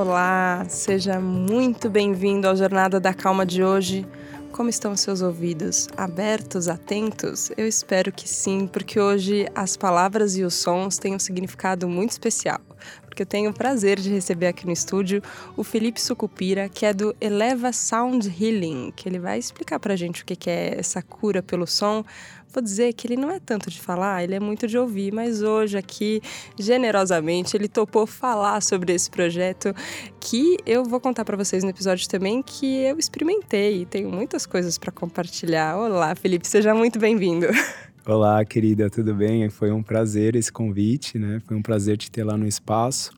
Olá, seja muito bem-vindo ao Jornada da Calma de hoje. Como estão seus ouvidos? Abertos, atentos? Eu espero que sim, porque hoje as palavras e os sons têm um significado muito especial. Porque eu tenho o prazer de receber aqui no estúdio o Felipe Sucupira, que é do Eleva Sound Healing, que ele vai explicar pra gente o que é essa cura pelo som, Vou dizer que ele não é tanto de falar, ele é muito de ouvir, mas hoje aqui, generosamente, ele topou falar sobre esse projeto que eu vou contar para vocês no episódio também que eu experimentei e tenho muitas coisas para compartilhar. Olá, Felipe, seja muito bem-vindo. Olá, querida, tudo bem? Foi um prazer esse convite, né? Foi um prazer te ter lá no espaço.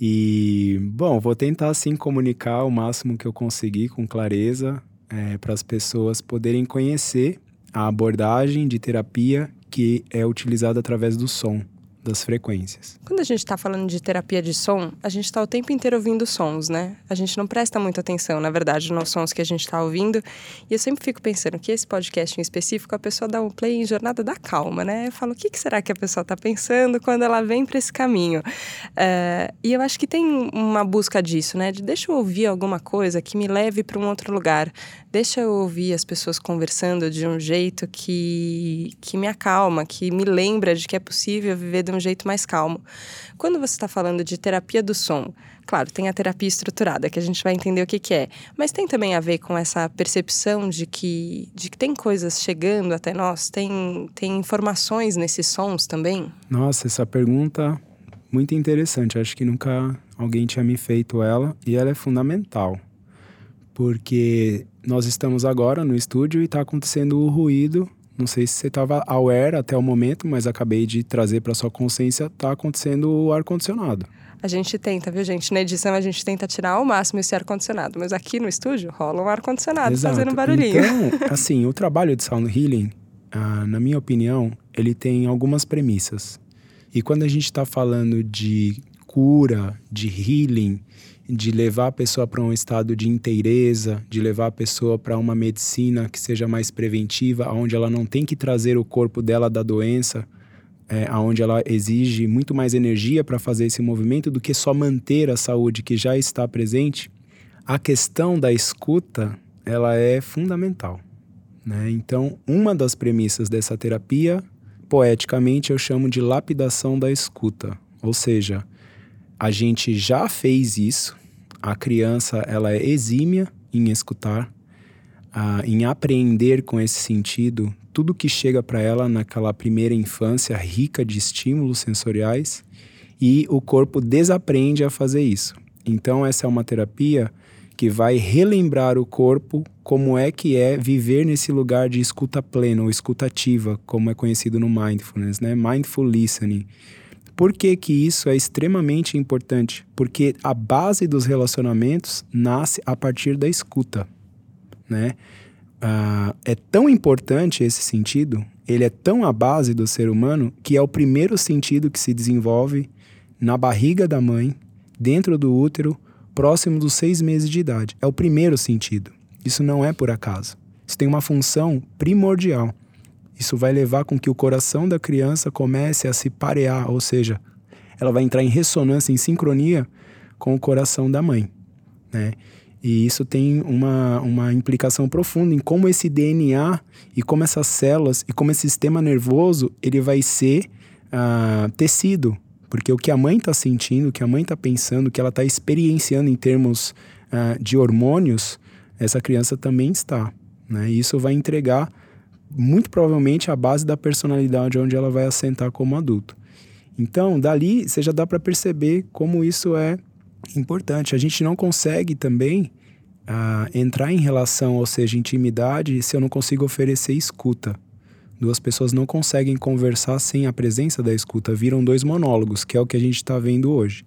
E, bom, vou tentar sim comunicar o máximo que eu conseguir com clareza é, para as pessoas poderem conhecer a abordagem de terapia que é utilizada através do som das frequências. Quando a gente está falando de terapia de som, a gente está o tempo inteiro ouvindo sons, né? A gente não presta muita atenção, na verdade, nos sons que a gente está ouvindo. E eu sempre fico pensando que esse podcast em específico, a pessoa dá um play em Jornada da Calma, né? Eu falo, o que, que será que a pessoa está pensando quando ela vem para esse caminho? Uh, e eu acho que tem uma busca disso, né? De deixa eu ouvir alguma coisa que me leve para um outro lugar. Deixa eu ouvir as pessoas conversando de um jeito que, que me acalma, que me lembra de que é possível viver de um jeito mais calmo. Quando você está falando de terapia do som, claro, tem a terapia estruturada, que a gente vai entender o que, que é, mas tem também a ver com essa percepção de que, de que tem coisas chegando até nós, tem, tem informações nesses sons também? Nossa, essa pergunta muito interessante. Acho que nunca alguém tinha me feito ela e ela é fundamental. Porque nós estamos agora no estúdio e está acontecendo o ruído não sei se você estava aware até o momento, mas acabei de trazer para sua consciência, está acontecendo o ar-condicionado. A gente tenta, viu, gente? Na edição a gente tenta tirar ao máximo esse ar-condicionado, mas aqui no estúdio rola um ar-condicionado fazendo barulhinho. Então, assim, o trabalho de sound healing, ah, na minha opinião, ele tem algumas premissas. E quando a gente está falando de cura, de healing, de levar a pessoa para um estado de inteireza, de levar a pessoa para uma medicina que seja mais preventiva, onde ela não tem que trazer o corpo dela da doença, é, onde ela exige muito mais energia para fazer esse movimento do que só manter a saúde que já está presente. A questão da escuta, ela é fundamental. Né? Então, uma das premissas dessa terapia, poeticamente, eu chamo de lapidação da escuta, ou seja, a gente já fez isso. A criança ela é exímia em escutar, em apreender com esse sentido tudo que chega para ela naquela primeira infância rica de estímulos sensoriais e o corpo desaprende a fazer isso. Então essa é uma terapia que vai relembrar o corpo como é que é viver nesse lugar de escuta plena ou escutativa, como é conhecido no mindfulness, né? Mindful listening por que, que isso é extremamente importante? Porque a base dos relacionamentos nasce a partir da escuta, né? Uh, é tão importante esse sentido, ele é tão a base do ser humano que é o primeiro sentido que se desenvolve na barriga da mãe, dentro do útero, próximo dos seis meses de idade. É o primeiro sentido. Isso não é por acaso. Isso tem uma função primordial. Isso vai levar com que o coração da criança comece a se parear, ou seja, ela vai entrar em ressonância, em sincronia com o coração da mãe, né? E isso tem uma, uma implicação profunda em como esse DNA e como essas células e como esse sistema nervoso ele vai ser uh, tecido. Porque o que a mãe está sentindo, o que a mãe está pensando, o que ela está experienciando em termos uh, de hormônios, essa criança também está. Né? E isso vai entregar muito provavelmente a base da personalidade onde ela vai assentar como adulto. Então, dali você já dá para perceber como isso é importante. A gente não consegue também uh, entrar em relação, ou seja, intimidade, se eu não consigo oferecer escuta. Duas pessoas não conseguem conversar sem a presença da escuta, viram dois monólogos, que é o que a gente está vendo hoje.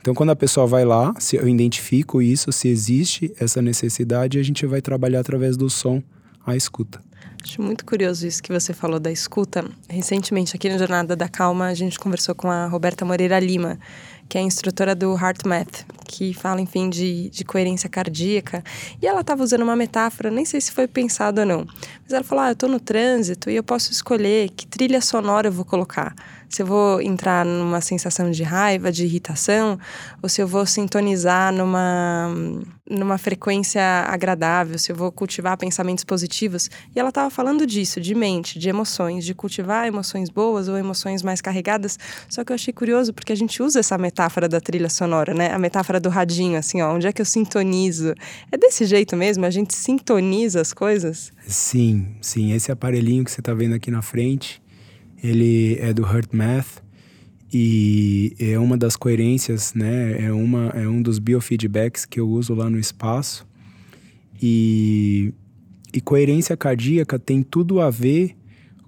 Então, quando a pessoa vai lá, se eu identifico isso, se existe essa necessidade, a gente vai trabalhar através do som a escuta. Acho muito curioso isso que você falou da escuta. Recentemente, aqui no Jornada da Calma, a gente conversou com a Roberta Moreira Lima, que é instrutora do HeartMath, que fala, enfim, de, de coerência cardíaca. E ela estava usando uma metáfora, nem sei se foi pensado ou não, mas ela falou: ah, eu estou no trânsito e eu posso escolher que trilha sonora eu vou colocar se eu vou entrar numa sensação de raiva, de irritação, ou se eu vou sintonizar numa, numa frequência agradável, se eu vou cultivar pensamentos positivos. E ela estava falando disso, de mente, de emoções, de cultivar emoções boas ou emoções mais carregadas. Só que eu achei curioso porque a gente usa essa metáfora da trilha sonora, né? A metáfora do radinho, assim, ó, onde é que eu sintonizo? É desse jeito mesmo? A gente sintoniza as coisas? Sim, sim. Esse aparelhinho que você está vendo aqui na frente ele é do Hurt Math e é uma das coerências, né? É, uma, é um dos biofeedbacks que eu uso lá no espaço. E, e coerência cardíaca tem tudo a ver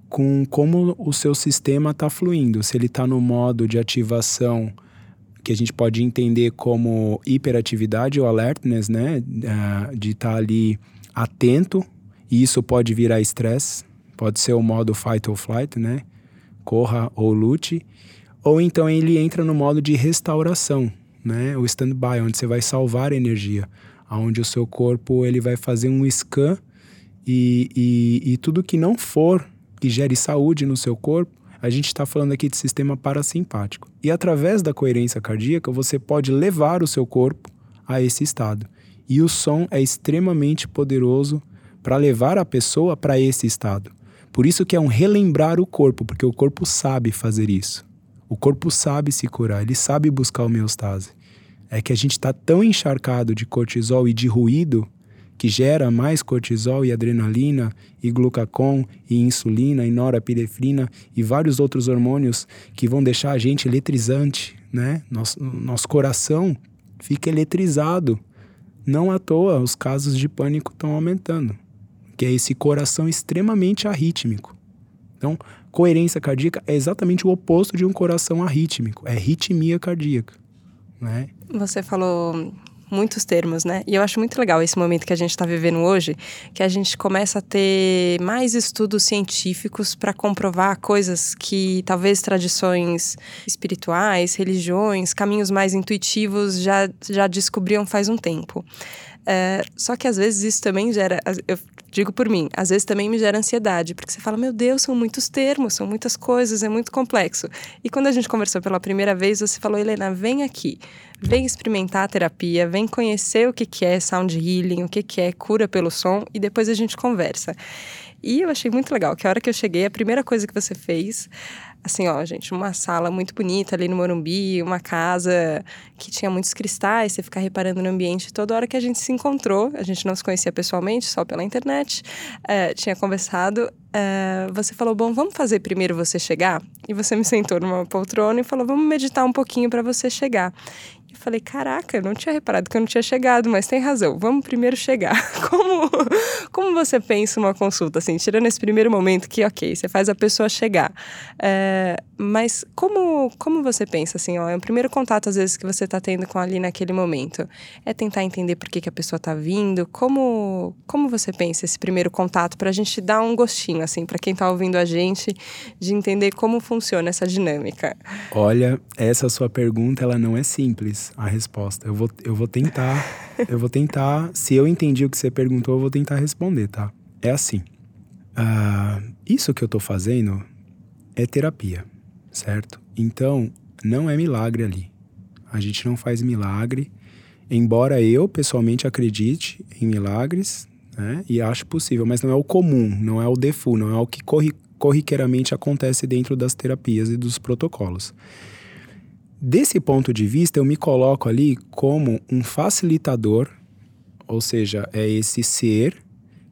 com como o seu sistema está fluindo. Se ele está no modo de ativação que a gente pode entender como hiperatividade ou alertness, né? Ah, de estar tá ali atento, e isso pode virar estresse, pode ser o modo fight or flight, né? corra ou lute, ou então ele entra no modo de restauração, né? O stand-by, onde você vai salvar energia, onde o seu corpo ele vai fazer um scan e, e, e tudo que não for que gere saúde no seu corpo, a gente está falando aqui de sistema parasimpático. E através da coerência cardíaca, você pode levar o seu corpo a esse estado. E o som é extremamente poderoso para levar a pessoa para esse estado. Por isso que é um relembrar o corpo, porque o corpo sabe fazer isso. O corpo sabe se curar, ele sabe buscar homeostase. É que a gente está tão encharcado de cortisol e de ruído que gera mais cortisol e adrenalina e glucagon e insulina e norepinefrina e vários outros hormônios que vão deixar a gente eletrizante, né? Nosso, nosso coração fica eletrizado. Não à toa os casos de pânico estão aumentando que é esse coração extremamente arrítmico. Então, coerência cardíaca é exatamente o oposto de um coração arrítmico, é ritmia cardíaca. Né? Você falou muitos termos, né? E eu acho muito legal esse momento que a gente está vivendo hoje, que a gente começa a ter mais estudos científicos para comprovar coisas que talvez tradições espirituais, religiões, caminhos mais intuitivos já, já descobriam faz um tempo. É, só que às vezes isso também gera. Eu digo por mim, às vezes também me gera ansiedade, porque você fala, meu Deus, são muitos termos, são muitas coisas, é muito complexo. E quando a gente conversou pela primeira vez, você falou, Helena, vem aqui, vem experimentar a terapia, vem conhecer o que, que é sound healing, o que, que é cura pelo som, e depois a gente conversa. E eu achei muito legal que a hora que eu cheguei, a primeira coisa que você fez assim, ó, gente, uma sala muito bonita ali no Morumbi, uma casa que tinha muitos cristais, você ficar reparando no ambiente. Toda hora que a gente se encontrou, a gente não se conhecia pessoalmente, só pela internet, é, tinha conversado, é, você falou, bom, vamos fazer primeiro você chegar? E você me sentou numa poltrona e falou, vamos meditar um pouquinho para você chegar. E falei, caraca, eu não tinha reparado que eu não tinha chegado, mas tem razão, vamos primeiro chegar. Como, como você pensa uma consulta, assim, tirando esse primeiro momento que, ok, você faz a pessoa chegar, é, mas como, como você pensa, assim, ó, é o primeiro contato, às vezes, que você está tendo com ali naquele momento, é tentar entender por que, que a pessoa está vindo, como, como você pensa esse primeiro contato, para a gente dar um gostinho, assim, para quem está ouvindo a gente, de entender como funciona essa dinâmica? Olha, essa sua pergunta, ela não é simples a resposta. Eu vou, eu vou tentar, eu vou tentar. Se eu entendi o que você perguntou, eu vou tentar responder, tá? É assim. Uh, isso que eu tô fazendo é terapia, certo? Então, não é milagre ali. A gente não faz milagre. Embora eu, pessoalmente, acredite em milagres, né? E acho possível, mas não é o comum, não é o default, não é o que corri corriqueiramente acontece dentro das terapias e dos protocolos. Desse ponto de vista, eu me coloco ali como um facilitador, ou seja, é esse ser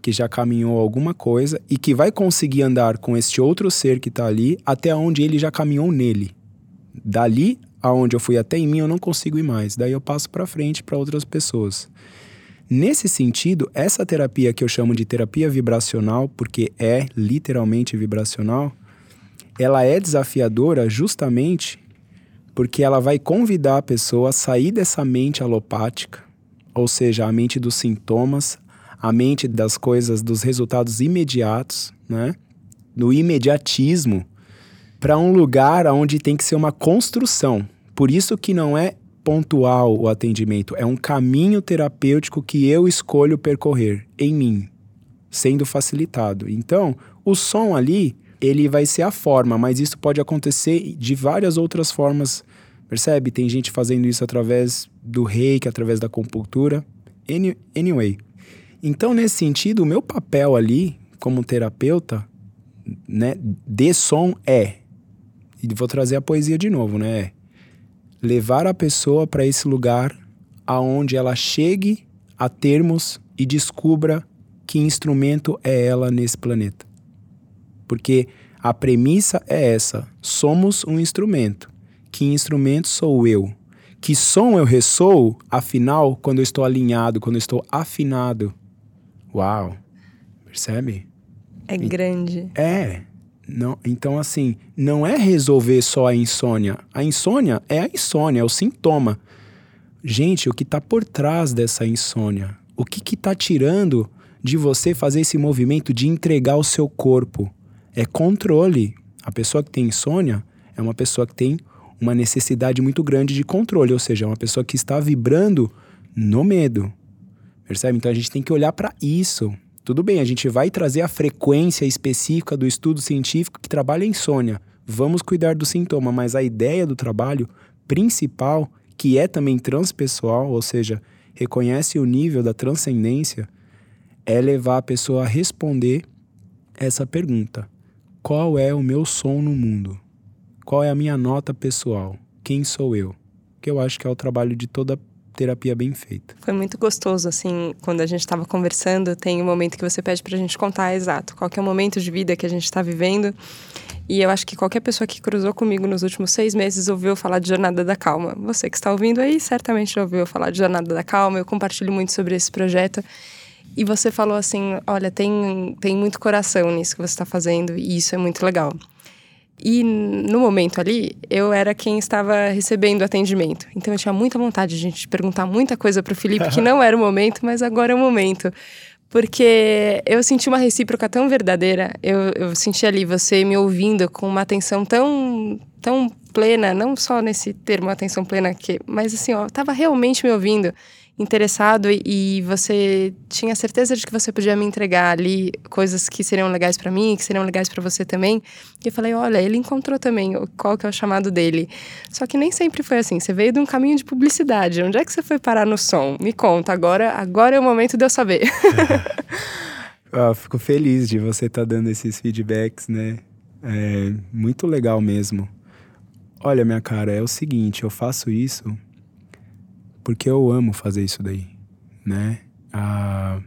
que já caminhou alguma coisa e que vai conseguir andar com este outro ser que está ali até onde ele já caminhou nele. Dali aonde eu fui até em mim, eu não consigo ir mais. Daí eu passo para frente para outras pessoas. Nesse sentido, essa terapia que eu chamo de terapia vibracional, porque é literalmente vibracional, ela é desafiadora justamente porque ela vai convidar a pessoa a sair dessa mente alopática, ou seja, a mente dos sintomas, a mente das coisas, dos resultados imediatos, né? Do imediatismo, para um lugar onde tem que ser uma construção. Por isso que não é pontual o atendimento, é um caminho terapêutico que eu escolho percorrer em mim, sendo facilitado. Então, o som ali, ele vai ser a forma, mas isso pode acontecer de várias outras formas. Percebe? Tem gente fazendo isso através do reiki, através da compultura. Anyway. Então, nesse sentido, o meu papel ali, como terapeuta, né, de som é. E vou trazer a poesia de novo, né? É levar a pessoa para esse lugar aonde ela chegue a termos e descubra que instrumento é ela nesse planeta. Porque a premissa é essa: somos um instrumento. Que instrumento sou eu? Que som eu ressoo, afinal, quando eu estou alinhado, quando eu estou afinado? Uau! Percebe? É grande. É. Não, então, assim, não é resolver só a insônia. A insônia é a insônia, é o sintoma. Gente, o que está por trás dessa insônia? O que está tirando de você fazer esse movimento de entregar o seu corpo? É controle. A pessoa que tem insônia é uma pessoa que tem uma necessidade muito grande de controle, ou seja, é uma pessoa que está vibrando no medo. Percebe? Então a gente tem que olhar para isso. Tudo bem, a gente vai trazer a frequência específica do estudo científico que trabalha a insônia. Vamos cuidar do sintoma, mas a ideia do trabalho principal, que é também transpessoal, ou seja, reconhece o nível da transcendência, é levar a pessoa a responder essa pergunta: qual é o meu som no mundo? Qual é a minha nota pessoal? Quem sou eu? Que eu acho que é o trabalho de toda terapia bem feita. Foi muito gostoso, assim, quando a gente estava conversando, tem um momento que você pede para a gente contar exato qual é o momento de vida que a gente está vivendo. E eu acho que qualquer pessoa que cruzou comigo nos últimos seis meses ouviu falar de Jornada da Calma. Você que está ouvindo aí certamente já ouviu falar de Jornada da Calma. Eu compartilho muito sobre esse projeto. E você falou assim: olha, tem, tem muito coração nisso que você está fazendo, e isso é muito legal. E no momento ali, eu era quem estava recebendo atendimento. Então eu tinha muita vontade de gente perguntar muita coisa para o Felipe, que não era o momento, mas agora é o momento. Porque eu senti uma recíproca tão verdadeira, eu, eu senti ali você me ouvindo com uma atenção tão, tão plena, não só nesse termo atenção plena, que, mas assim, ó, tava realmente me ouvindo interessado e você tinha certeza de que você podia me entregar ali coisas que seriam legais para mim, que seriam legais para você também. E eu falei, olha, ele encontrou também qual que é o chamado dele. Só que nem sempre foi assim. Você veio de um caminho de publicidade. Onde é que você foi parar no som? Me conta. Agora, agora é o momento de eu saber. ah, fico feliz de você estar tá dando esses feedbacks, né? É muito legal mesmo. Olha, minha cara, é o seguinte, eu faço isso porque eu amo fazer isso daí, né? Ah,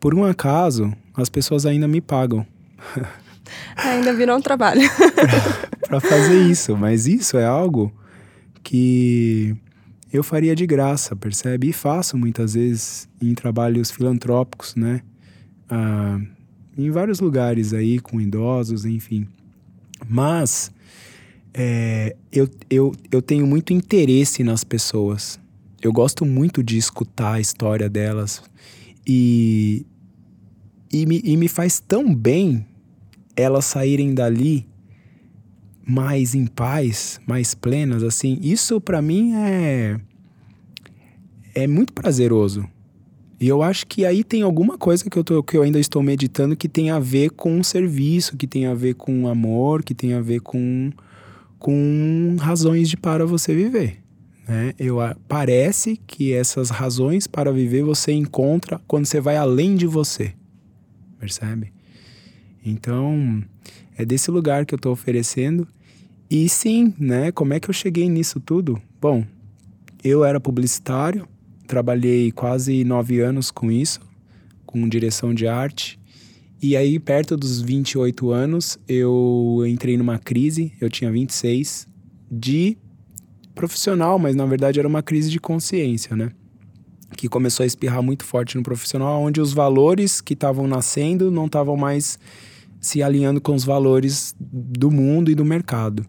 por um acaso, as pessoas ainda me pagam. ainda virou um trabalho. para fazer isso, mas isso é algo que eu faria de graça, percebe? E faço muitas vezes em trabalhos filantrópicos, né? Ah, em vários lugares aí, com idosos, enfim. Mas é, eu, eu, eu tenho muito interesse nas pessoas. Eu gosto muito de escutar a história delas. E, e, me, e me faz tão bem elas saírem dali mais em paz, mais plenas, assim. Isso para mim é é muito prazeroso. E eu acho que aí tem alguma coisa que eu, tô, que eu ainda estou meditando que tem a ver com o serviço, que tem a ver com amor, que tem a ver com com razões de para você viver. Né? Eu, parece que essas razões para viver você encontra quando você vai além de você. Percebe? Então, é desse lugar que eu estou oferecendo. E sim, né? Como é que eu cheguei nisso tudo? Bom, eu era publicitário, trabalhei quase nove anos com isso, com direção de arte. E aí, perto dos 28 anos, eu entrei numa crise, eu tinha 26, de profissional, mas na verdade era uma crise de consciência, né? Que começou a espirrar muito forte no profissional, onde os valores que estavam nascendo não estavam mais se alinhando com os valores do mundo e do mercado.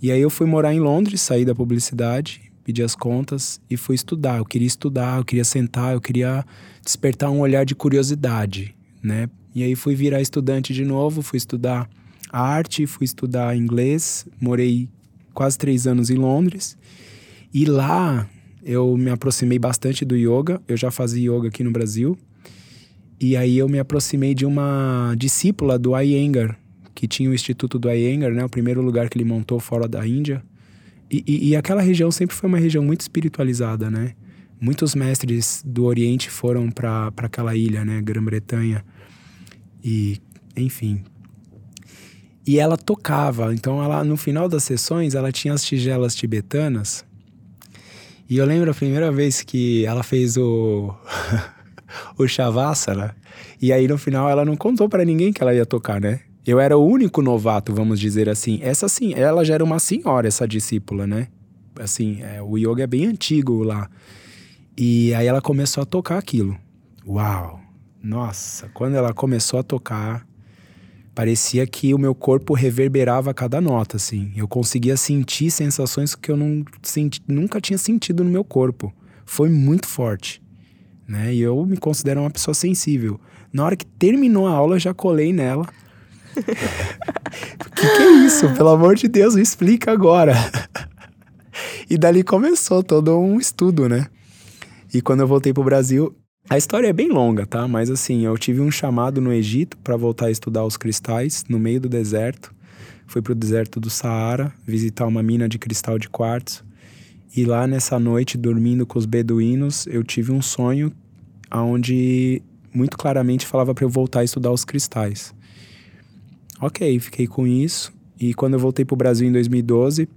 E aí eu fui morar em Londres, saí da publicidade, pedi as contas e fui estudar. Eu queria estudar, eu queria sentar, eu queria despertar um olhar de curiosidade, né? E aí fui virar estudante de novo, fui estudar arte, fui estudar inglês, morei quase três anos em Londres. E lá eu me aproximei bastante do yoga. Eu já fazia yoga aqui no Brasil. E aí eu me aproximei de uma discípula do Iyengar, que tinha o Instituto do Iyengar, né? O primeiro lugar que ele montou fora da Índia. E, e, e aquela região sempre foi uma região muito espiritualizada, né? Muitos mestres do Oriente foram para aquela ilha, né? Grã-Bretanha. E, enfim. E ela tocava. Então, ela no final das sessões, ela tinha as tigelas tibetanas. E eu lembro a primeira vez que ela fez o... o Shavasana. E aí, no final, ela não contou para ninguém que ela ia tocar, né? Eu era o único novato, vamos dizer assim. Essa sim, ela já era uma senhora, essa discípula, né? Assim, é, o yoga é bem antigo lá. E aí ela começou a tocar aquilo. Uau! Nossa, quando ela começou a tocar, parecia que o meu corpo reverberava cada nota, assim. Eu conseguia sentir sensações que eu não senti, nunca tinha sentido no meu corpo. Foi muito forte, né? E eu me considero uma pessoa sensível. Na hora que terminou a aula, eu já colei nela o que, que é isso? Pelo amor de Deus, me explica agora. e dali começou todo um estudo, né? E quando eu voltei pro Brasil, a história é bem longa, tá? Mas assim, eu tive um chamado no Egito para voltar a estudar os cristais no meio do deserto. Fui pro deserto do Saara visitar uma mina de cristal de quartzo. E lá nessa noite, dormindo com os beduínos, eu tive um sonho onde muito claramente falava para eu voltar a estudar os cristais. Ok, fiquei com isso. E quando eu voltei para o Brasil em 2012,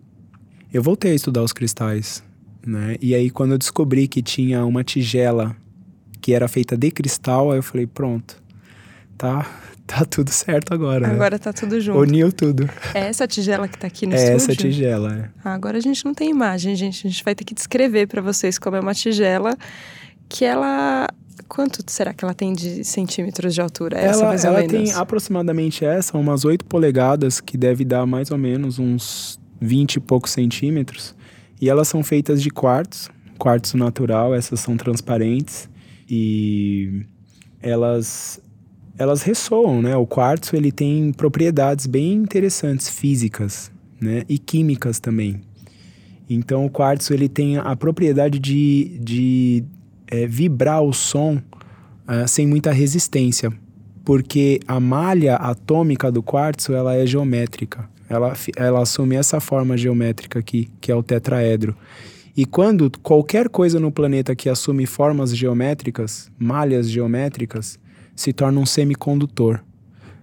eu voltei a estudar os cristais. Né? E aí, quando eu descobri que tinha uma tigela que era feita de cristal, aí eu falei: pronto, tá, tá tudo certo agora. Né? Agora né? tá tudo junto. Uniu tudo. É essa tigela que tá aqui no é estúdio? essa tigela, é. Ah, agora a gente não tem imagem, gente. A gente vai ter que descrever para vocês como é uma tigela que ela Quanto será que ela tem de centímetros de altura? Essa, ela mais ou ela menos? tem aproximadamente essa, umas 8 polegadas, que deve dar mais ou menos uns 20 e poucos centímetros. E elas são feitas de quartzo, quartzo natural, essas são transparentes. E elas elas ressoam, né? O quartzo ele tem propriedades bem interessantes físicas, né? E químicas também. Então o quartzo ele tem a propriedade de, de é, vibrar o som uh, sem muita resistência, porque a malha atômica do quartzo ela é geométrica. Ela, ela assume essa forma geométrica aqui, que é o tetraedro. E quando qualquer coisa no planeta que assume formas geométricas, malhas geométricas, se torna um semicondutor.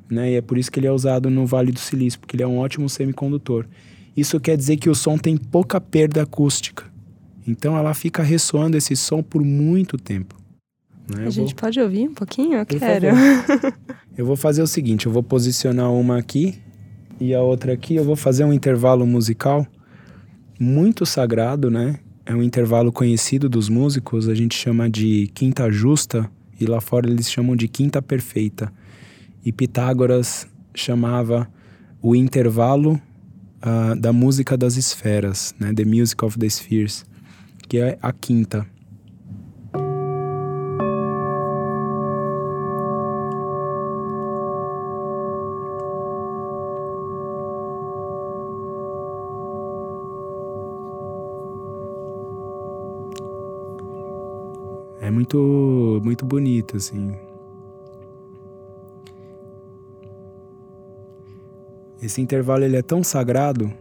Né? E é por isso que ele é usado no Vale do Silício, porque ele é um ótimo semicondutor. Isso quer dizer que o som tem pouca perda acústica. Então ela fica ressoando esse som por muito tempo. Né? A gente vou... pode ouvir um pouquinho? Eu quero. eu vou fazer o seguinte: eu vou posicionar uma aqui e a outra aqui. Eu vou fazer um intervalo musical muito sagrado, né? É um intervalo conhecido dos músicos, a gente chama de quinta justa e lá fora eles chamam de quinta perfeita. E Pitágoras chamava o intervalo uh, da música das esferas, né? The Music of the Spheres que é a quinta. Muito, muito bonito, assim. Esse intervalo ele é tão sagrado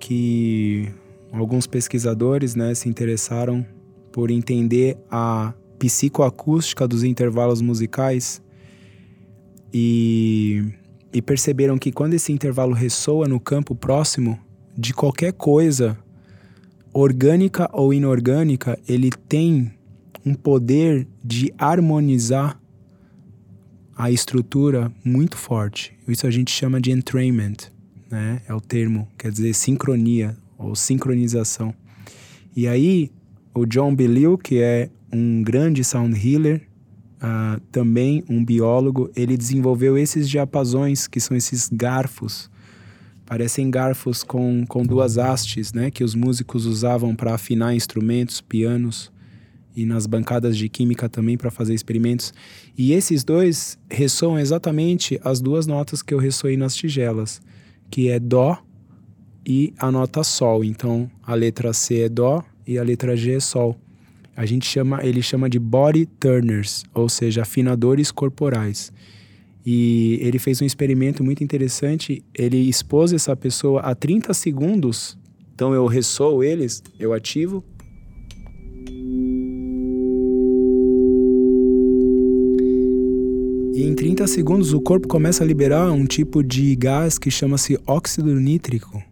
que alguns pesquisadores né, se interessaram por entender a psicoacústica dos intervalos musicais e, e perceberam que quando esse intervalo ressoa no campo próximo de qualquer coisa, orgânica ou inorgânica, ele tem um poder de harmonizar a estrutura muito forte. Isso a gente chama de entrainment, né? É o termo, quer dizer sincronia, ou sincronização. E aí, o John Belial, que é um grande sound healer, uh, também um biólogo, ele desenvolveu esses diapasões, que são esses garfos. Parecem garfos com, com duas hastes, né? Que os músicos usavam para afinar instrumentos, pianos e nas bancadas de química também para fazer experimentos. E esses dois ressoam exatamente as duas notas que eu ressoei nas tigelas, que é Dó e a nota Sol. Então, a letra C é Dó e a letra G é Sol. A gente chama, ele chama de body turners, ou seja, afinadores corporais. E ele fez um experimento muito interessante. Ele expôs essa pessoa a 30 segundos. Então eu ressoo eles, eu ativo. E em 30 segundos o corpo começa a liberar um tipo de gás que chama-se óxido nítrico.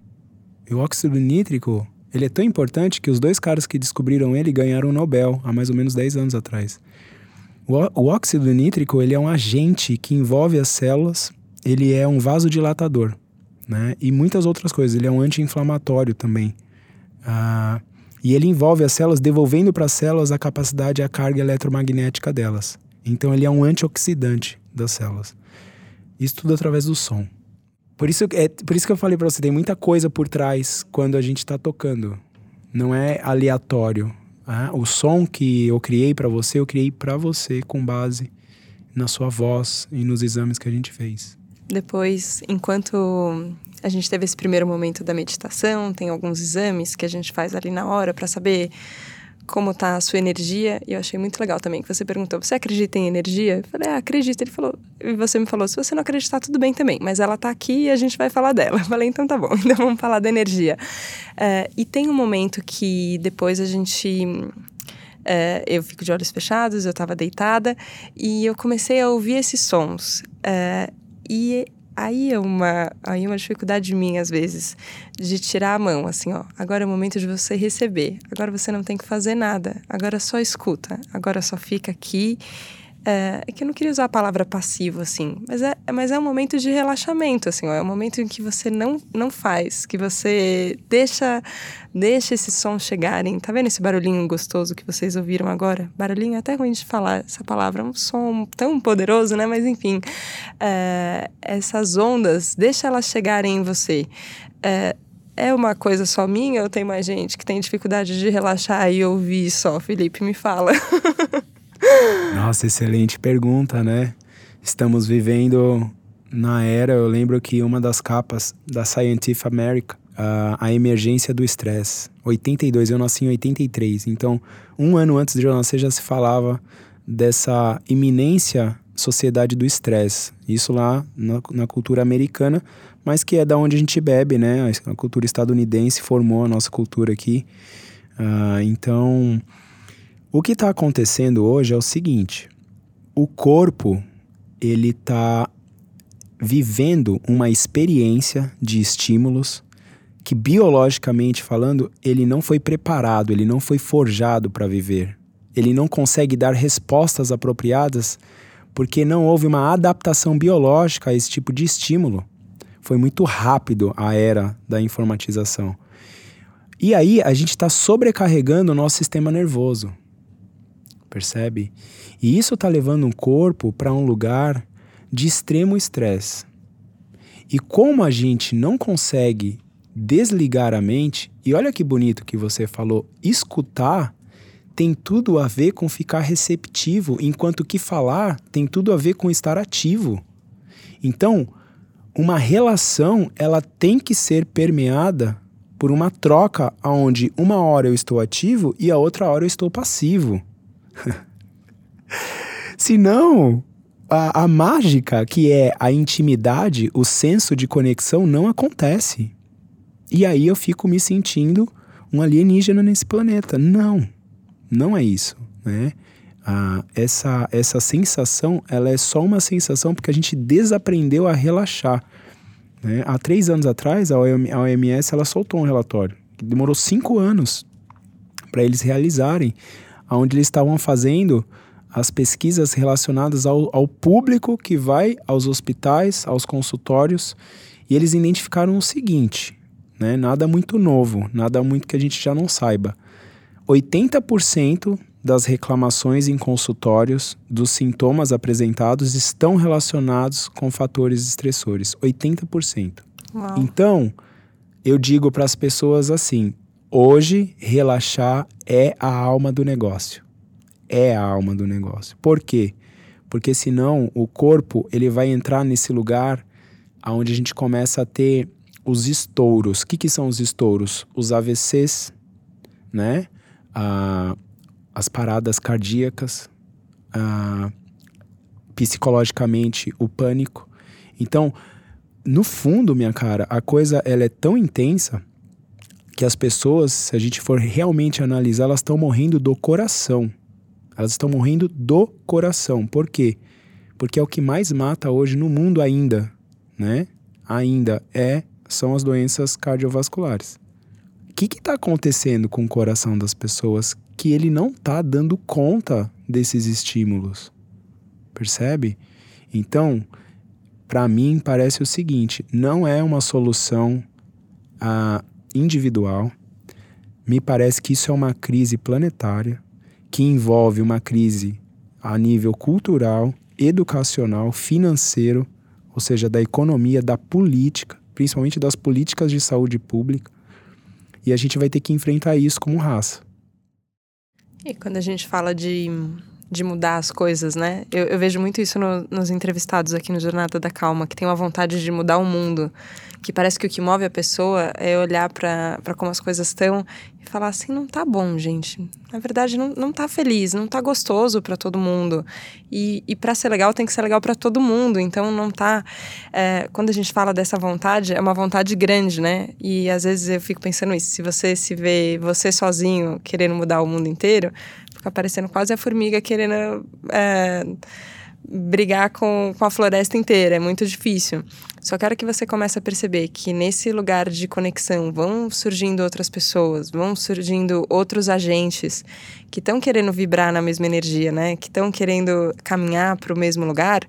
E o óxido nítrico, ele é tão importante que os dois caras que descobriram ele ganharam o Nobel há mais ou menos 10 anos atrás. O, óxido nítrico, ele é um agente que envolve as células, ele é um vasodilatador, né? E muitas outras coisas, ele é um anti-inflamatório também. Ah, e ele envolve as células, devolvendo para as células a capacidade e a carga eletromagnética delas. Então ele é um antioxidante das células. Isso tudo através do som. Por isso, é, por isso que eu falei para você, tem muita coisa por trás quando a gente está tocando. Não é aleatório. Ah, o som que eu criei para você, eu criei para você com base na sua voz e nos exames que a gente fez. Depois, enquanto a gente teve esse primeiro momento da meditação, tem alguns exames que a gente faz ali na hora para saber como tá a sua energia. E eu achei muito legal também que você perguntou: você acredita em energia? Eu falei: ah, acredito. Ele falou, e você me falou: se você não acreditar, tudo bem também, mas ela tá aqui e a gente vai falar dela. Eu falei: então tá bom, então vamos falar da energia. É, e tem um momento que depois a gente. É, eu fico de olhos fechados, eu estava deitada e eu comecei a ouvir esses sons. É, e aí é uma, aí é uma dificuldade minha, às vezes, de tirar a mão, assim, ó. Agora é o momento de você receber. Agora você não tem que fazer nada. Agora só escuta. Agora só fica aqui é, é, que eu não queria usar a palavra passivo, assim, mas é, mas é um momento de relaxamento, assim, ó, é um momento em que você não, não faz, que você deixa, deixa esses sons chegarem. Tá vendo esse barulhinho gostoso que vocês ouviram agora? Barulhinho é até ruim de falar essa palavra, é um som tão poderoso, né? Mas enfim, é, essas ondas, deixa elas chegarem em você. É, é uma coisa só minha ou tem mais gente que tem dificuldade de relaxar e ouvir só? Felipe, me fala. Nossa, excelente pergunta, né? Estamos vivendo na era, eu lembro que uma das capas da Scientific America, uh, a emergência do estresse. 82, eu nasci em 83, então um ano antes de eu nascer já se falava dessa iminência sociedade do estresse. Isso lá na, na, cultura americana, mas que é da onde a gente bebe, né? A cultura estadunidense formou a nossa cultura aqui. Uh, então, o que está acontecendo hoje é o seguinte: o corpo ele está vivendo uma experiência de estímulos que biologicamente falando ele não foi preparado, ele não foi forjado para viver. Ele não consegue dar respostas apropriadas porque não houve uma adaptação biológica a esse tipo de estímulo. Foi muito rápido a era da informatização. E aí a gente está sobrecarregando o nosso sistema nervoso percebe? E isso está levando um corpo para um lugar de extremo estresse. E como a gente não consegue desligar a mente, e olha que bonito que você falou, escutar tem tudo a ver com ficar receptivo, enquanto que falar tem tudo a ver com estar ativo. Então, uma relação, ela tem que ser permeada por uma troca onde uma hora eu estou ativo e a outra hora eu estou passivo. Senão, a, a mágica, que é a intimidade, o senso de conexão, não acontece. E aí eu fico me sentindo um alienígena nesse planeta. Não, não é isso, né? Ah, essa, essa sensação, ela é só uma sensação porque a gente desaprendeu a relaxar. Né? Há três anos atrás, a OMS ela soltou um relatório. Demorou cinco anos para eles realizarem onde eles estavam fazendo as pesquisas relacionadas ao, ao público que vai aos hospitais, aos consultórios, e eles identificaram o seguinte, né? Nada muito novo, nada muito que a gente já não saiba. 80% das reclamações em consultórios dos sintomas apresentados estão relacionados com fatores estressores. 80%. Uau. Então, eu digo para as pessoas assim: Hoje, relaxar é a alma do negócio. É a alma do negócio. Por quê? Porque senão o corpo ele vai entrar nesse lugar onde a gente começa a ter os estouros. O que, que são os estouros? Os AVCs, né? Ah, as paradas cardíacas, ah, psicologicamente o pânico. Então, no fundo, minha cara, a coisa ela é tão intensa que as pessoas, se a gente for realmente analisar, elas estão morrendo do coração. Elas estão morrendo do coração. Por quê? Porque é o que mais mata hoje no mundo ainda, né? Ainda é são as doenças cardiovasculares. O que está acontecendo com o coração das pessoas que ele não está dando conta desses estímulos? Percebe? Então, para mim parece o seguinte: não é uma solução ah, individual. Me parece que isso é uma crise planetária que envolve uma crise a nível cultural, educacional, financeiro, ou seja, da economia, da política, principalmente das políticas de saúde pública. E a gente vai ter que enfrentar isso como raça. E quando a gente fala de de mudar as coisas, né? Eu, eu vejo muito isso no, nos entrevistados aqui no Jornada da Calma, que tem uma vontade de mudar o mundo, que parece que o que move a pessoa é olhar para como as coisas estão e falar assim: não tá bom, gente. Na verdade, não, não tá feliz, não tá gostoso para todo mundo. E, e para ser legal, tem que ser legal para todo mundo. Então, não tá. É, quando a gente fala dessa vontade, é uma vontade grande, né? E às vezes eu fico pensando isso: se você se vê você sozinho querendo mudar o mundo inteiro Fica parecendo quase a formiga querendo é, brigar com, com a floresta inteira. É muito difícil. Só quero que você comece a perceber que nesse lugar de conexão vão surgindo outras pessoas, vão surgindo outros agentes que estão querendo vibrar na mesma energia, né? Que estão querendo caminhar para o mesmo lugar.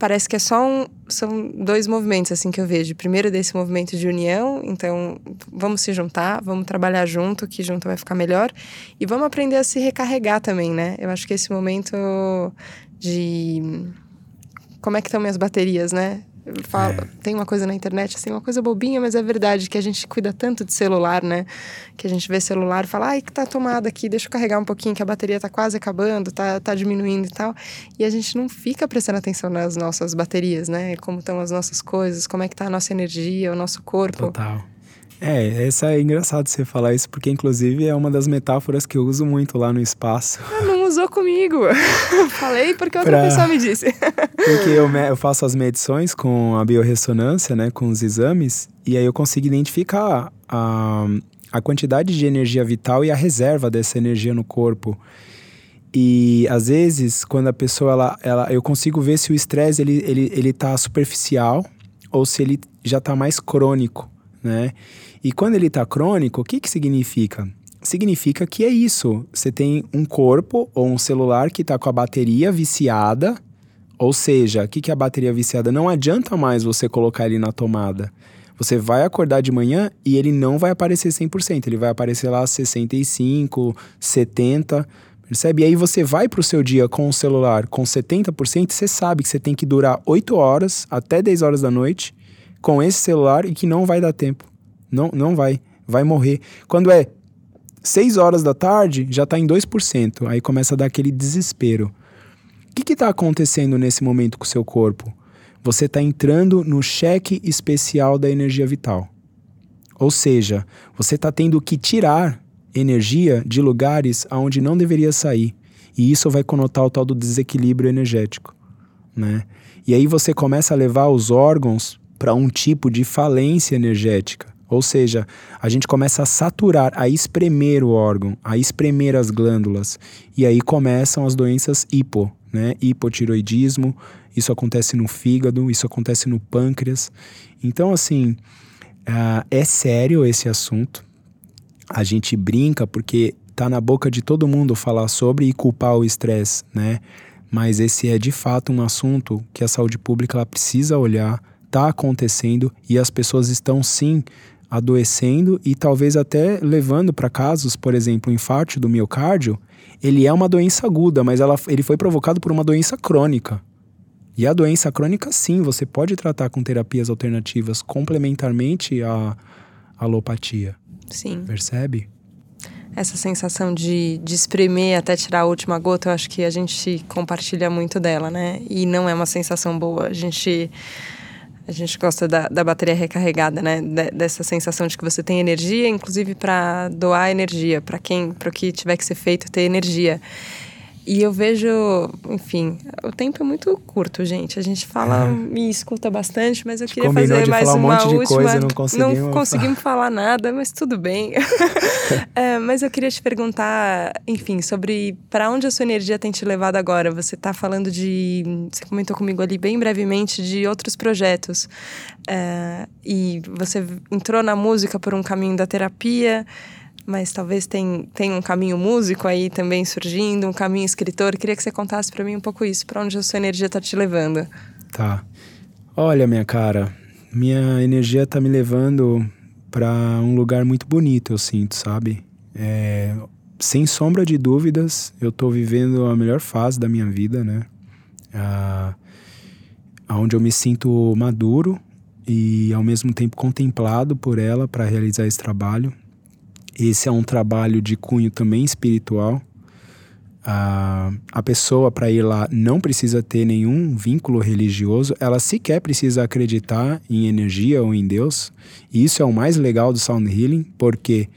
Parece que é só um, são dois movimentos assim que eu vejo. Primeiro desse movimento de união, então vamos se juntar, vamos trabalhar junto, que junto vai ficar melhor e vamos aprender a se recarregar também, né? Eu acho que esse momento de como é que estão minhas baterias, né? Falo, é. Tem uma coisa na internet, assim, uma coisa bobinha, mas é verdade, que a gente cuida tanto de celular, né? Que a gente vê celular e fala, ai, que tá tomada aqui, deixa eu carregar um pouquinho, que a bateria tá quase acabando, tá, tá diminuindo e tal. E a gente não fica prestando atenção nas nossas baterias, né? Como estão as nossas coisas, como é que tá a nossa energia, o nosso corpo. Total. É, essa é engraçado você falar isso, porque inclusive é uma das metáforas que eu uso muito lá no espaço. Não usou comigo. Falei porque outra pra... pessoa me disse. porque eu, eu faço as medições com a biorressonância, né, com os exames, e aí eu consigo identificar a, a quantidade de energia vital e a reserva dessa energia no corpo. E às vezes, quando a pessoa ela, ela eu consigo ver se o estresse ele, ele, ele tá superficial ou se ele já está mais crônico, né? E quando ele está crônico, o que, que significa? Significa que é isso. Você tem um corpo ou um celular que está com a bateria viciada. Ou seja, o que, que é a bateria viciada? Não adianta mais você colocar ele na tomada. Você vai acordar de manhã e ele não vai aparecer 100%. Ele vai aparecer lá 65%, 70%. Percebe? E aí você vai para o seu dia com o celular com 70%, você sabe que você tem que durar 8 horas até 10 horas da noite com esse celular e que não vai dar tempo. Não, não vai. Vai morrer. Quando é 6 horas da tarde, já está em 2%. Aí começa a dar aquele desespero. O que está acontecendo nesse momento com o seu corpo? Você está entrando no cheque especial da energia vital. Ou seja, você está tendo que tirar energia de lugares aonde não deveria sair. E isso vai conotar o tal do desequilíbrio energético. Né? E aí você começa a levar os órgãos para um tipo de falência energética. Ou seja, a gente começa a saturar, a espremer o órgão, a espremer as glândulas. E aí começam as doenças hipo, né? Hipotiroidismo, isso acontece no fígado, isso acontece no pâncreas. Então, assim, uh, é sério esse assunto. A gente brinca porque tá na boca de todo mundo falar sobre e culpar o estresse, né? Mas esse é de fato um assunto que a saúde pública ela precisa olhar, está acontecendo e as pessoas estão sim adoecendo e talvez até levando para casos, por exemplo, o infarto do miocárdio, ele é uma doença aguda, mas ela, ele foi provocado por uma doença crônica. E a doença crônica, sim, você pode tratar com terapias alternativas complementarmente à alopatia. Sim. Percebe? Essa sensação de, de espremer até tirar a última gota, eu acho que a gente compartilha muito dela, né? E não é uma sensação boa. A gente A gente gosta da, da bateria recarregada, né? De, dessa sensação de que você tem energia, inclusive para doar energia, para quem, para o que tiver que ser feito, ter energia. E eu vejo, enfim, o tempo é muito curto, gente. A gente fala é. e escuta bastante, mas eu queria fazer mais um uma um última. Coisa, não conseguimos, não conseguimos falar nada, mas tudo bem. é, mas eu queria te perguntar, enfim, sobre para onde a sua energia tem te levado agora. Você está falando de, você comentou comigo ali bem brevemente de outros projetos. É, e você entrou na música por um caminho da terapia mas talvez tem, tem um caminho músico aí também surgindo, um caminho escritor. Queria que você contasse para mim um pouco isso, para onde a sua energia está te levando. Tá. Olha, minha cara, minha energia está me levando para um lugar muito bonito, eu sinto, sabe? É, sem sombra de dúvidas, eu estou vivendo a melhor fase da minha vida, né? Ah, onde eu me sinto maduro e ao mesmo tempo contemplado por ela para realizar esse trabalho. Esse é um trabalho de cunho também espiritual. A, pessoa, para ir lá, não precisa ter nenhum vínculo religioso, ela sequer precisa acreditar em energia ou em Deus. E isso é o mais legal do Sound Healing, porque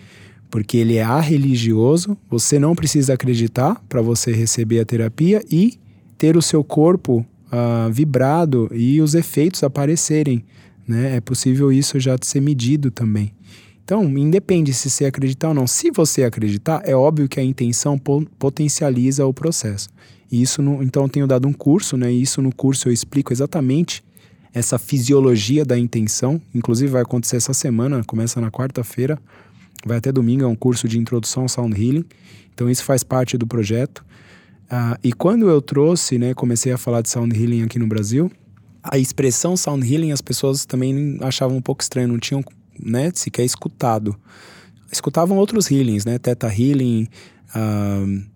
porque ele é religioso, você não precisa acreditar para você receber a terapia e ter o seu corpo uh, vibrado e os efeitos aparecerem. Né? É possível isso já ser medido também. Então, independe se você acreditar ou não. Se você acreditar, é óbvio que a intenção potencializa o processo. E isso, no, então, eu tenho dado um curso, né? E isso no curso eu explico exatamente essa fisiologia da intenção. Inclusive, vai acontecer essa semana, começa na quarta-feira, vai até domingo, é um curso de introdução ao Sound Healing. Então, isso faz parte do projeto. Ah, e quando eu trouxe, né, comecei a falar de Sound Healing aqui no Brasil, a expressão Sound Healing as pessoas também achavam um pouco estranho, não tinham né, sequer escutado. Escutavam outros healings, né, Theta Healing, uh,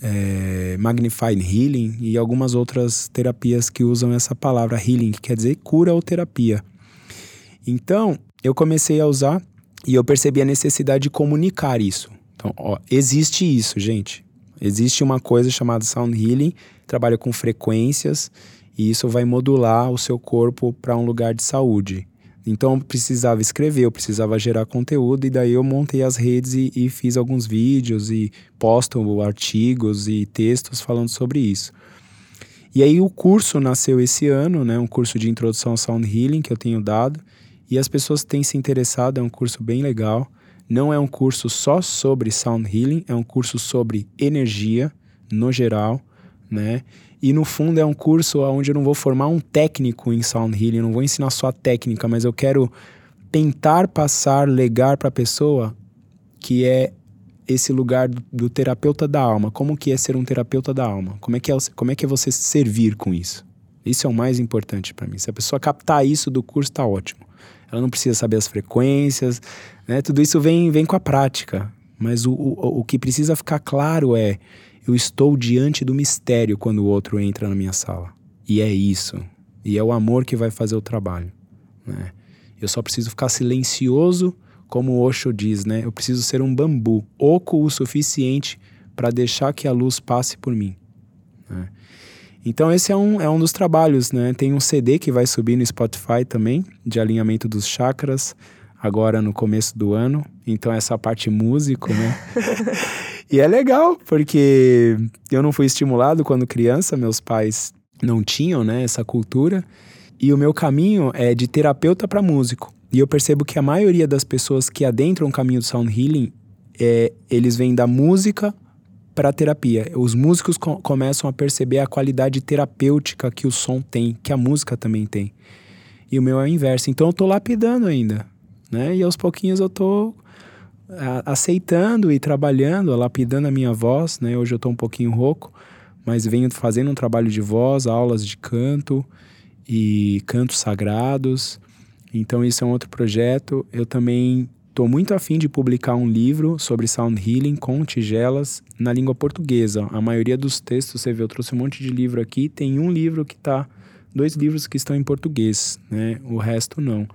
é, Magnified Healing e algumas outras terapias que usam essa palavra healing, que quer dizer cura ou terapia. Então, eu comecei a usar e eu percebi a necessidade de comunicar isso. Então, ó, existe isso, gente. Existe uma coisa chamada Sound Healing, trabalha com frequências e isso vai modular o seu corpo para um lugar de saúde. Então eu precisava escrever, eu precisava gerar conteúdo e daí eu montei as redes e, e fiz alguns vídeos e posto artigos e textos falando sobre isso. E aí o curso nasceu esse ano, né, um curso de introdução ao sound healing que eu tenho dado e as pessoas têm se interessado, é um curso bem legal. Não é um curso só sobre sound healing, é um curso sobre energia no geral, né? E no fundo é um curso onde eu não vou formar um técnico em sound healing, não vou ensinar só a técnica, mas eu quero tentar passar, legar para a pessoa que é esse lugar do, do, terapeuta da alma. Como que é ser um terapeuta da alma? Como é que é, como é, que é você servir com isso? Isso é o mais importante para mim. Se a pessoa captar isso do curso, está ótimo. Ela não precisa saber as frequências, né? Tudo isso vem, vem com a prática. Mas o, o, o que precisa ficar claro é eu estou diante do mistério quando o outro entra na minha sala. E é isso. E é o amor que vai fazer o trabalho. Né? Eu só preciso ficar silencioso, como o Osho diz, né? Eu preciso ser um bambu, oco o suficiente para deixar que a luz passe por mim. Né? Então esse é um, é um dos trabalhos, né? Tem um CD que vai subir no Spotify também, de alinhamento dos chakras, agora no começo do ano. Então essa parte músico, né? E é legal, porque eu não fui estimulado quando criança, meus pais não tinham né, essa cultura. E o meu caminho é de terapeuta para músico. E eu percebo que a maioria das pessoas que adentram o caminho do sound healing, é, eles vêm da música para terapia. Os músicos co começam a perceber a qualidade terapêutica que o som tem, que a música também tem. E o meu é o inverso. Então eu tô lapidando ainda, né? E aos pouquinhos eu tô aceitando e trabalhando, lapidando a minha voz, né? Hoje eu estou um pouquinho rouco, mas venho fazendo um trabalho de voz, aulas de canto e cantos sagrados. Então isso é um outro projeto. Eu também estou muito afim de publicar um livro sobre sound healing com tigelas na língua portuguesa. A maioria dos textos, você vê, eu trouxe um monte de livro aqui, tem um livro que está, dois livros que estão em português, né? O resto não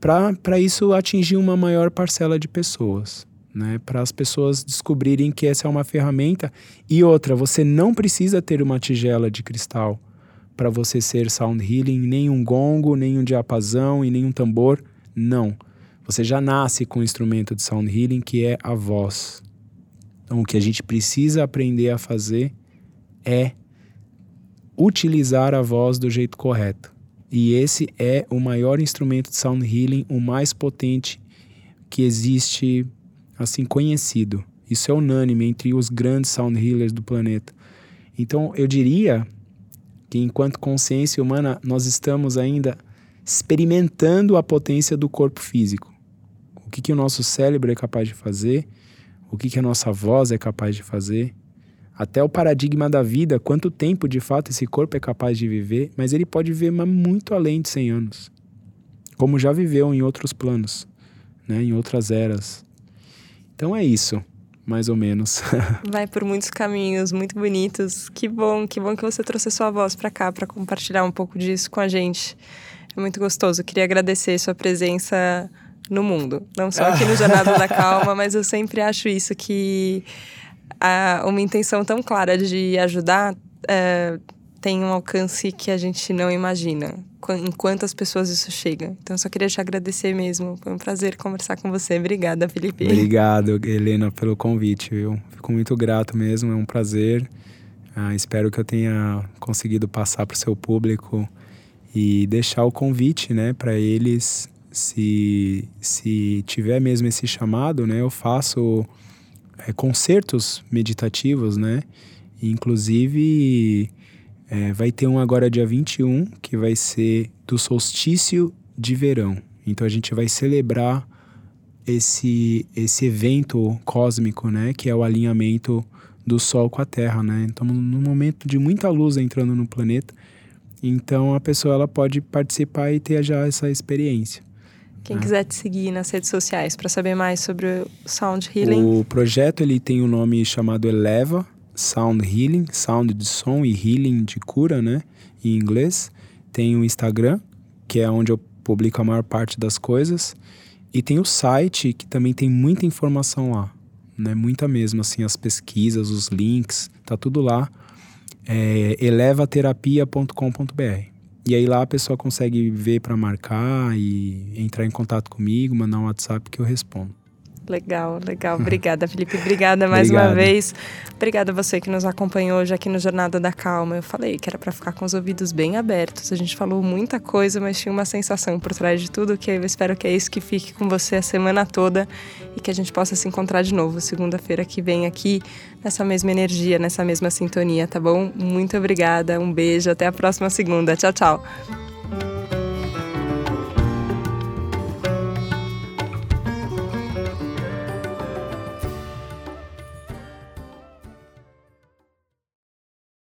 para isso atingir uma maior parcela de pessoas. Né, para as pessoas descobrirem que essa é uma ferramenta. E outra, você não precisa ter uma tigela de cristal para você ser sound healing, nem um gongo, nem um diapasão e nem um tambor. Não. Você já nasce com o instrumento de sound healing que é a voz. Então, o que a gente precisa aprender a fazer é utilizar a voz do jeito correto. E esse é o maior instrumento de sound healing, o mais potente que existe, assim, conhecido. Isso é unânime entre os grandes sound healers do planeta. Então, eu diria que enquanto consciência humana, nós estamos ainda experimentando a potência do corpo físico. O que, que o nosso cérebro é capaz de fazer, o que, que a nossa voz é capaz de fazer, até o paradigma da vida, quanto tempo de fato esse corpo é capaz de viver, mas ele pode viver muito além de 100 anos, como já viveu em outros planos, né, em outras eras. Então é isso, mais ou menos. Vai por muitos caminhos muito bonitos. Que bom, que bom que você trouxe sua voz para cá para compartilhar um pouco disso com a gente. É muito gostoso. Queria agradecer sua presença no mundo, não só aqui no Jornada da Calma, mas eu sempre acho isso que a, uma intenção tão clara de ajudar é, tem um alcance que a gente não imagina. Em quantas pessoas isso chega. Então, só queria te agradecer mesmo. Foi um prazer conversar com você. Obrigada, Felipe. Obrigado, Helena, pelo convite, viu? Fico muito grato mesmo, é um prazer. Ah, espero que eu tenha conseguido passar para o seu público e deixar o convite, né, para eles. Se, se tiver mesmo esse chamado, né, eu faço é, concertos meditativos, né? Inclusive, é, vai ter um agora dia 21, que vai ser do solstício de verão. Então a gente vai celebrar esse, esse evento cósmico, né? Que é o alinhamento do Sol com a Terra, né? Estamos num momento de muita luz entrando no planeta. Então a pessoa ela pode participar e ter já essa experiência. Quem né? quiser te seguir nas redes sociais para saber mais sobre o Sound Healing. O projeto ele tem um nome chamado Eleva Sound Healing, sound de som e healing de cura, né, em inglês. Tem o Instagram, que é onde eu publico a maior parte das coisas, e tem o site que também tem muita informação lá, né, muita mesmo, assim, as pesquisas, os links, tá tudo lá. É elevaterapia.com.br. E aí lá a pessoa consegue ver para marcar e entrar em contato comigo, mandar um WhatsApp que eu respondo. Legal, legal. Obrigada, Felipe. Obrigada mais Obrigado. uma vez. Obrigada a você que nos acompanhou hoje aqui no Jornada da Calma. Eu falei que era para ficar com os ouvidos bem abertos. A gente falou muita coisa, mas tinha uma sensação por trás de tudo que eu espero que é isso que fique com você a semana toda e que a gente possa se encontrar de novo segunda-feira que vem aqui nessa mesma energia, nessa mesma sintonia, tá bom? Muito obrigada. Um beijo. Até a próxima segunda. Tchau, tchau.